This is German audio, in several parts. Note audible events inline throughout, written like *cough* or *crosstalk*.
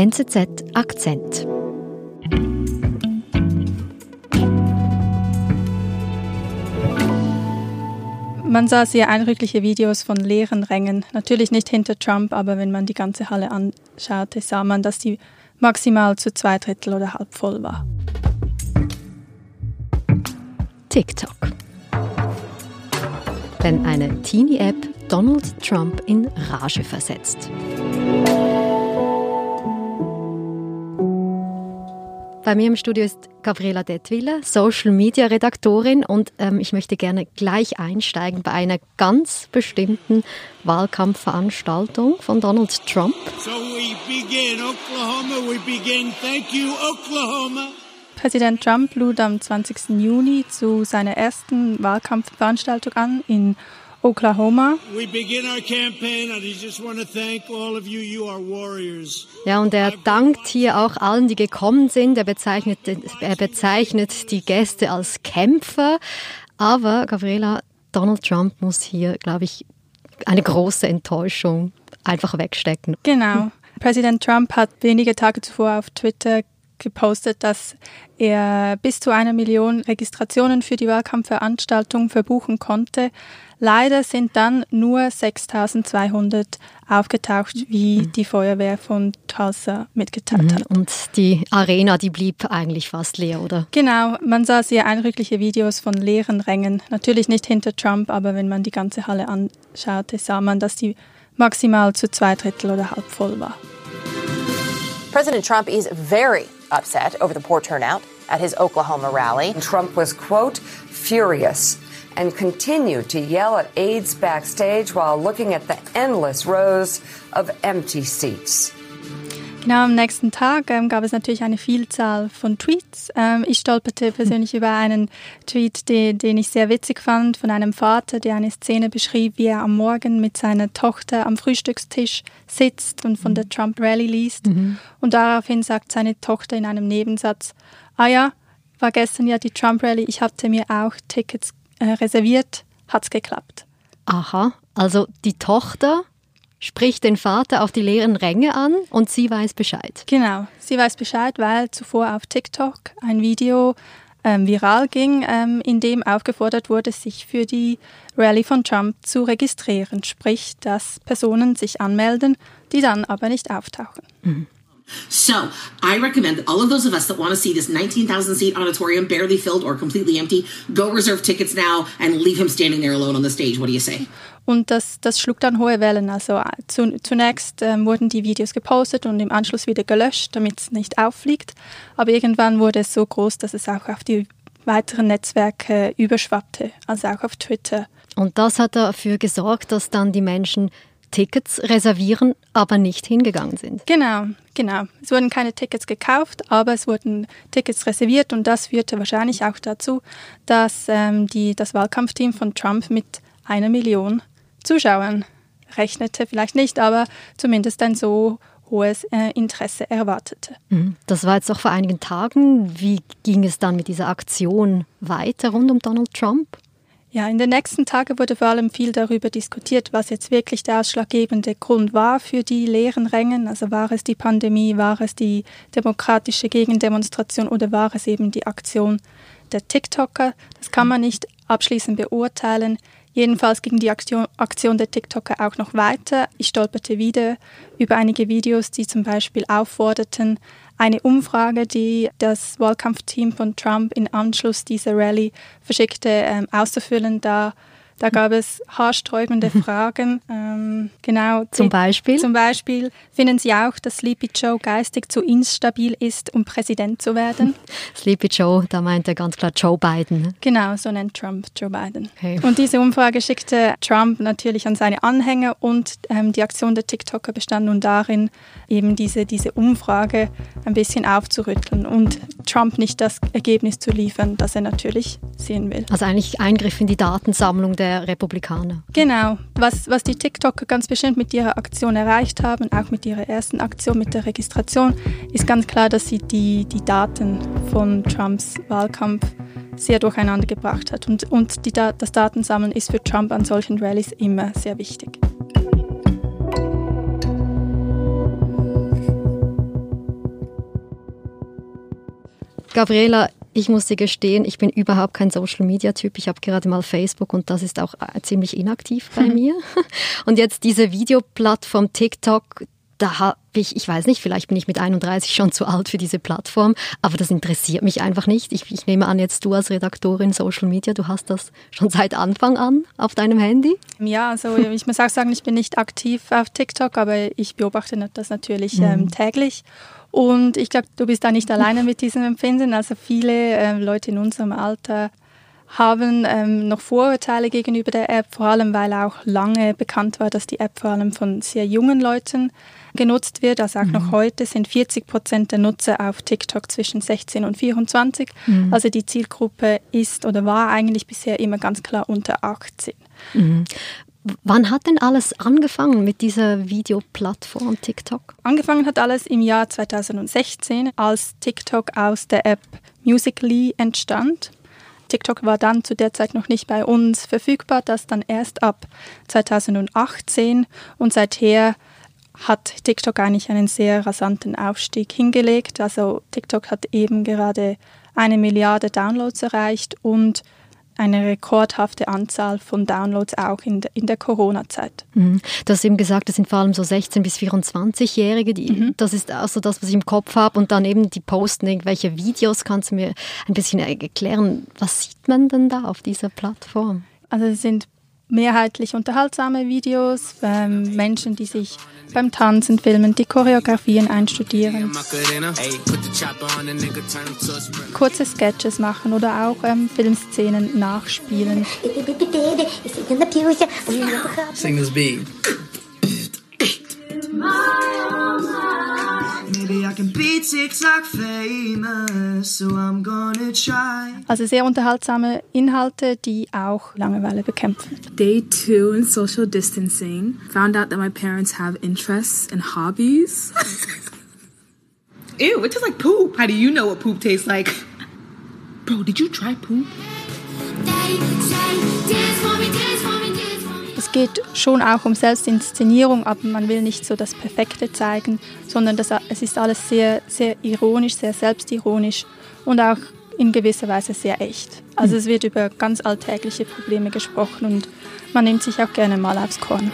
NZZ Akzent. Man sah sehr eindrückliche Videos von leeren Rängen. Natürlich nicht hinter Trump, aber wenn man die ganze Halle anschaute, sah man, dass die maximal zu zwei Drittel oder halb voll war. TikTok. Wenn eine Teenie-App Donald Trump in Rage versetzt. Bei mir im Studio ist Gabriela Detwiller, Social Media Redaktorin und ähm, ich möchte gerne gleich einsteigen bei einer ganz bestimmten Wahlkampfveranstaltung von Donald Trump. So we begin Oklahoma, we begin. Thank you Oklahoma. Präsident Trump lud am 20. Juni zu seiner ersten Wahlkampfveranstaltung an in Oklahoma. Ja, und er dankt hier auch allen, die gekommen sind. Er bezeichnet, er bezeichnet die Gäste als Kämpfer. Aber, Gabriela, Donald Trump muss hier, glaube ich, eine große Enttäuschung einfach wegstecken. Genau. *laughs* Präsident Trump hat wenige Tage zuvor auf Twitter gepostet, dass er bis zu einer Million Registrationen für die Wahlkampfveranstaltung verbuchen konnte. Leider sind dann nur 6200 aufgetaucht, wie mhm. die Feuerwehr von Tulsa mitgeteilt mhm. hat. Und die Arena, die blieb eigentlich fast leer, oder? Genau, man sah sehr eindrückliche Videos von leeren Rängen. Natürlich nicht hinter Trump, aber wenn man die ganze Halle anschaute, sah man, dass die maximal zu zwei Drittel oder halb voll war. President Trump is very upset over the poor turnout at his Oklahoma rally. Trump was, quote, furious and continued to yell at aides backstage while looking at the endless rows of empty seats. Genau, am nächsten Tag ähm, gab es natürlich eine Vielzahl von Tweets. Ähm, ich stolperte persönlich über einen Tweet, den, den, ich sehr witzig fand, von einem Vater, der eine Szene beschrieb, wie er am Morgen mit seiner Tochter am Frühstückstisch sitzt und von der Trump-Rally liest. Mhm. Und daraufhin sagt seine Tochter in einem Nebensatz, ah ja, war gestern ja die Trump-Rally, ich hatte mir auch Tickets äh, reserviert, hat es geklappt. Aha, also die Tochter spricht den Vater auf die leeren Ränge an und sie weiß Bescheid. Genau, sie weiß Bescheid, weil zuvor auf TikTok ein Video ähm, viral ging, ähm, in dem aufgefordert wurde, sich für die Rallye von Trump zu registrieren, sprich, dass Personen sich anmelden, die dann aber nicht auftauchen. Mhm. So I recommend all of those of us that want to see this 19,000 seat auditorium barely filled or completely empty, go reserve tickets now and leave him standing there alone on the stage. What do you say? Und das, das schlug dann hohe Wellen. Also äh, zu, zunächst ähm, wurden die Videos gepostet und im Anschluss wieder gelöscht, damit es nicht auffliegt. Aber irgendwann wurde es so groß, dass es auch auf die weiteren Netzwerke überschwappte, also auch auf Twitter. Und das hat dafür gesorgt, dass dann die Menschen Tickets reservieren, aber nicht hingegangen sind. Genau, genau. Es wurden keine Tickets gekauft, aber es wurden Tickets reserviert und das führte wahrscheinlich auch dazu, dass ähm, die, das Wahlkampfteam von Trump mit einer Million Zuschauern rechnete. Vielleicht nicht, aber zumindest ein so hohes äh, Interesse erwartete. Mhm. Das war jetzt auch vor einigen Tagen. Wie ging es dann mit dieser Aktion weiter rund um Donald Trump? Ja, in den nächsten Tagen wurde vor allem viel darüber diskutiert, was jetzt wirklich der ausschlaggebende Grund war für die leeren Rängen. Also war es die Pandemie, war es die demokratische Gegendemonstration oder war es eben die Aktion der TikToker? Das kann man nicht abschließend beurteilen. Jedenfalls ging die Aktion, Aktion, der TikToker auch noch weiter. Ich stolperte wieder über einige Videos, die zum Beispiel aufforderten, eine Umfrage, die das Wahlkampfteam von Trump in Anschluss dieser Rallye verschickte, ähm, auszufüllen, da da gab es haarsträubende *laughs* Fragen. Ähm, genau. Zum Beispiel? Zum Beispiel finden Sie auch, dass Sleepy Joe geistig zu instabil ist, um Präsident zu werden? *laughs* Sleepy Joe, da meint er ganz klar Joe Biden. Ne? Genau, so nennt Trump Joe Biden. Okay. Und diese Umfrage schickte Trump natürlich an seine Anhänger und ähm, die Aktion der TikToker bestand nun darin, eben diese, diese Umfrage ein bisschen aufzurütteln und Trump nicht das Ergebnis zu liefern, das er natürlich sehen will. Also eigentlich Eingriff in die Datensammlung der der Republikaner. Genau, was, was die TikToker ganz bestimmt mit ihrer Aktion erreicht haben, auch mit ihrer ersten Aktion mit der Registration, ist ganz klar, dass sie die, die Daten von Trumps Wahlkampf sehr durcheinander gebracht hat. Und, und die, das Datensammeln ist für Trump an solchen Rallyes immer sehr wichtig. Gabriela, ich muss dir gestehen, ich bin überhaupt kein Social-Media-Typ. Ich habe gerade mal Facebook und das ist auch äh, ziemlich inaktiv bei *laughs* mir. *laughs* Und jetzt diese Videoplattform TikTok, da habe ich, ich weiß nicht, vielleicht bin ich mit 31 schon zu alt für diese Plattform, aber das interessiert mich einfach nicht. Ich, ich, nehme an, jetzt du als Redaktorin Social Media, du hast das schon seit Anfang an auf deinem Handy? Ja, also ich muss auch sagen, ich bin nicht aktiv auf TikTok, aber ich beobachte das natürlich mhm. ähm, täglich. Und ich glaube, du bist da nicht alleine mit diesem Empfinden. Also viele äh, Leute in unserem Alter haben ähm, noch Vorurteile gegenüber der App, vor allem weil auch lange bekannt war, dass die App vor allem von sehr jungen Leuten genutzt wird. Also auch mhm. noch heute sind 40 Prozent der Nutzer auf TikTok zwischen 16 und 24. Mhm. Also die Zielgruppe ist oder war eigentlich bisher immer ganz klar unter 18. Mhm. Wann hat denn alles angefangen mit dieser Videoplattform TikTok? Angefangen hat alles im Jahr 2016, als TikTok aus der App Musically entstand. TikTok war dann zu der Zeit noch nicht bei uns verfügbar, das dann erst ab 2018 und seither hat TikTok eigentlich einen sehr rasanten Aufstieg hingelegt. Also TikTok hat eben gerade eine Milliarde Downloads erreicht und eine rekordhafte Anzahl von Downloads auch in, de, in der Corona-Zeit. Mhm. Du hast eben gesagt, das sind vor allem so 16- bis 24-Jährige. Mhm. Das ist also das, was ich im Kopf habe. Und dann eben die posten irgendwelche Videos. Kannst du mir ein bisschen erklären, was sieht man denn da auf dieser Plattform? Also es sind mehrheitlich unterhaltsame Videos, ähm, Menschen, die sich beim Tanzen filmen, die Choreografien einstudieren, kurze Sketches machen oder auch ähm, Filmszenen nachspielen. Sing this beat. Also sehr unterhaltsame Inhalte, die auch Langeweile bekämpfen. Day two in social distancing. Found out that my parents have interests and hobbies. Ew, it tastes like poop. How do you know what poop tastes like? Bro, did you try poop? They say, dance for me, dance for me. Es geht schon auch um Selbstinszenierung, aber man will nicht so das Perfekte zeigen, sondern das, es ist alles sehr, sehr ironisch, sehr selbstironisch und auch in gewisser Weise sehr echt. Also es wird über ganz alltägliche Probleme gesprochen und man nimmt sich auch gerne mal aufs Korn.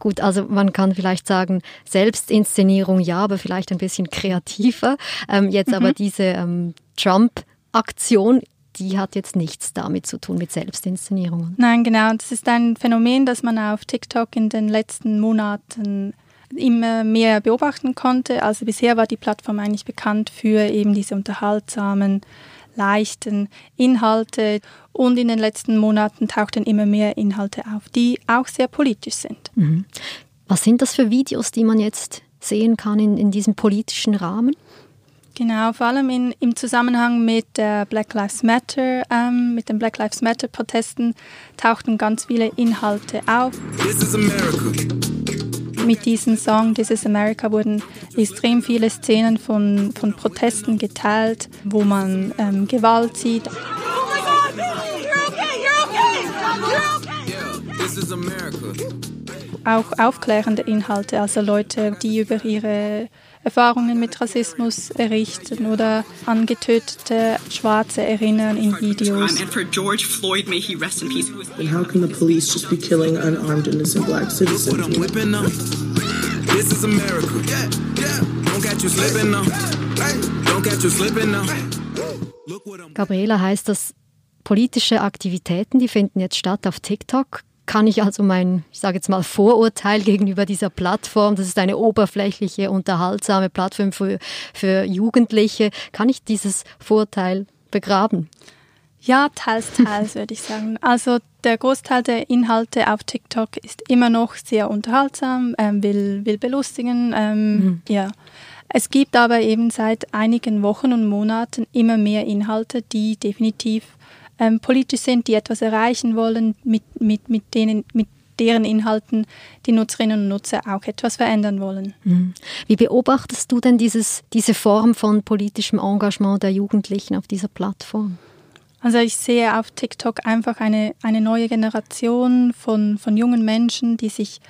Gut, also man kann vielleicht sagen, Selbstinszenierung ja, aber vielleicht ein bisschen kreativer. Ähm, jetzt mhm. aber diese ähm, Trump-Aktion die hat jetzt nichts damit zu tun mit Selbstinszenierungen. Nein, genau. Das ist ein Phänomen, das man auf TikTok in den letzten Monaten immer mehr beobachten konnte. Also bisher war die Plattform eigentlich bekannt für eben diese unterhaltsamen, leichten Inhalte. Und in den letzten Monaten tauchten immer mehr Inhalte auf, die auch sehr politisch sind. Mhm. Was sind das für Videos, die man jetzt sehen kann in, in diesem politischen Rahmen? Genau, vor allem in, im Zusammenhang mit der Black Lives Matter, ähm, mit den Black Lives Matter Protesten tauchten ganz viele Inhalte auf. Mit diesem Song This is America wurden extrem viele Szenen von, von Protesten geteilt, wo man ähm, Gewalt sieht. Oh Auch aufklärende Inhalte, also Leute, die über ihre Erfahrungen mit Rassismus errichten oder an getötete Schwarze erinnern in Videos. And how can the police just be killing unarmed innocent black citizens? This is America. Don't catch you slipping now. Don't catch you slipping now. Gabriela heißt das politische Aktivitäten, die finden jetzt statt auf TikTok kann ich also mein, ich sage jetzt mal, Vorurteil gegenüber dieser Plattform, das ist eine oberflächliche, unterhaltsame Plattform für, für Jugendliche, kann ich dieses Vorurteil begraben? Ja, teils, teils würde ich sagen. Also der Großteil der Inhalte auf TikTok ist immer noch sehr unterhaltsam, ähm, will, will belustigen. Ähm, mhm. Ja. Es gibt aber eben seit einigen Wochen und Monaten immer mehr Inhalte, die definitiv ähm, politisch sind, die etwas erreichen wollen, mit, mit, mit, denen, mit deren Inhalten die Nutzerinnen und Nutzer auch etwas verändern wollen. Mhm. Wie beobachtest du denn dieses, diese Form von politischem Engagement der Jugendlichen auf dieser Plattform? Also ich sehe auf TikTok einfach eine, eine neue Generation von, von jungen Menschen, die sich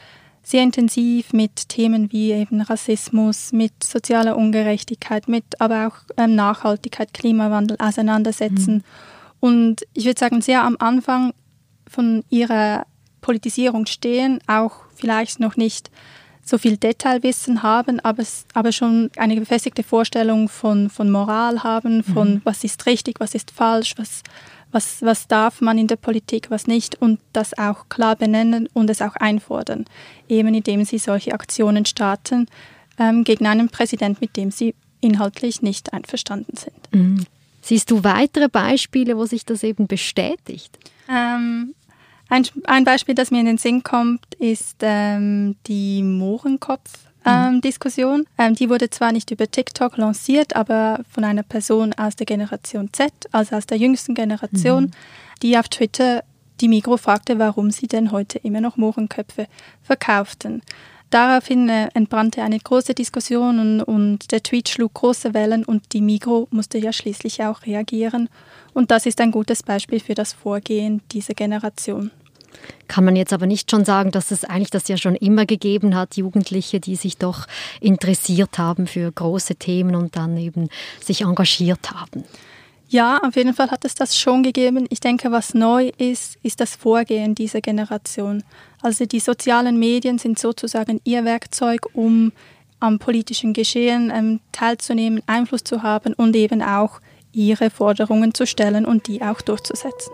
sehr intensiv mit Themen wie eben Rassismus, mit sozialer Ungerechtigkeit, mit aber auch ähm, Nachhaltigkeit, Klimawandel auseinandersetzen. Mhm. Und ich würde sagen, sehr am Anfang von ihrer Politisierung stehen, auch vielleicht noch nicht so viel Detailwissen haben, aber, aber schon eine befestigte Vorstellung von, von Moral haben, von mhm. was ist richtig, was ist falsch, was, was, was darf man in der Politik, was nicht und das auch klar benennen und es auch einfordern, eben indem sie solche Aktionen starten ähm, gegen einen Präsident, mit dem sie inhaltlich nicht einverstanden sind. Mhm. Siehst du weitere Beispiele, wo sich das eben bestätigt? Ähm, ein, ein, Beispiel, das mir in den Sinn kommt, ist ähm, die Mohrenkopf-Diskussion. Ähm, ähm, die wurde zwar nicht über TikTok lanciert, aber von einer Person aus der Generation Z, also aus der jüngsten Generation, mhm. die auf Twitter die Migro fragte, warum sie denn heute immer noch Mohrenköpfe verkauften. Daraufhin äh, entbrannte eine große Diskussion und, und, der Tweet schlug große Wellen und die Migro musste ja schließlich auch reagieren. Und das ist ein gutes Beispiel für das Vorgehen dieser Generation. Kann man jetzt aber nicht schon sagen, dass es eigentlich das ja schon immer gegeben hat, Jugendliche, die sich doch interessiert haben für große Themen und dann eben sich engagiert haben? Ja, auf jeden Fall hat es das schon gegeben. Ich denke, was neu ist, ist das Vorgehen dieser Generation. Also die sozialen Medien sind sozusagen ihr Werkzeug, um am politischen Geschehen ähm, teilzunehmen, Einfluss zu haben und eben auch ihre Forderungen zu stellen und die auch durchzusetzen.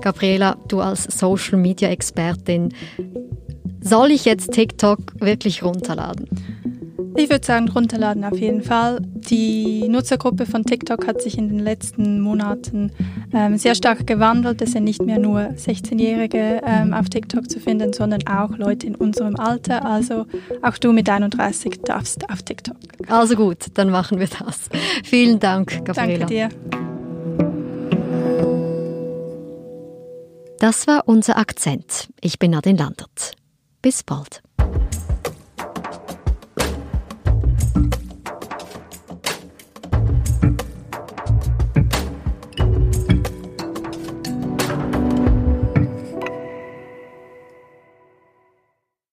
Gabriela, du als Social Media Expertin, soll ich jetzt TikTok wirklich runterladen? Ich würde sagen, runterladen auf jeden Fall. Die Nutzergruppe von TikTok hat sich in den letzten Monaten ähm, sehr stark gewandelt. Es sind nicht mehr nur 16-Jährige ähm, auf TikTok zu finden, sondern auch Leute in unserem Alter. Also auch du mit 31 darfst auf TikTok. Also gut, dann machen wir das. Vielen Dank, Gabriela. Danke dir. Das war unser Akzent. Ich bin Nadine Landert. Bis bald.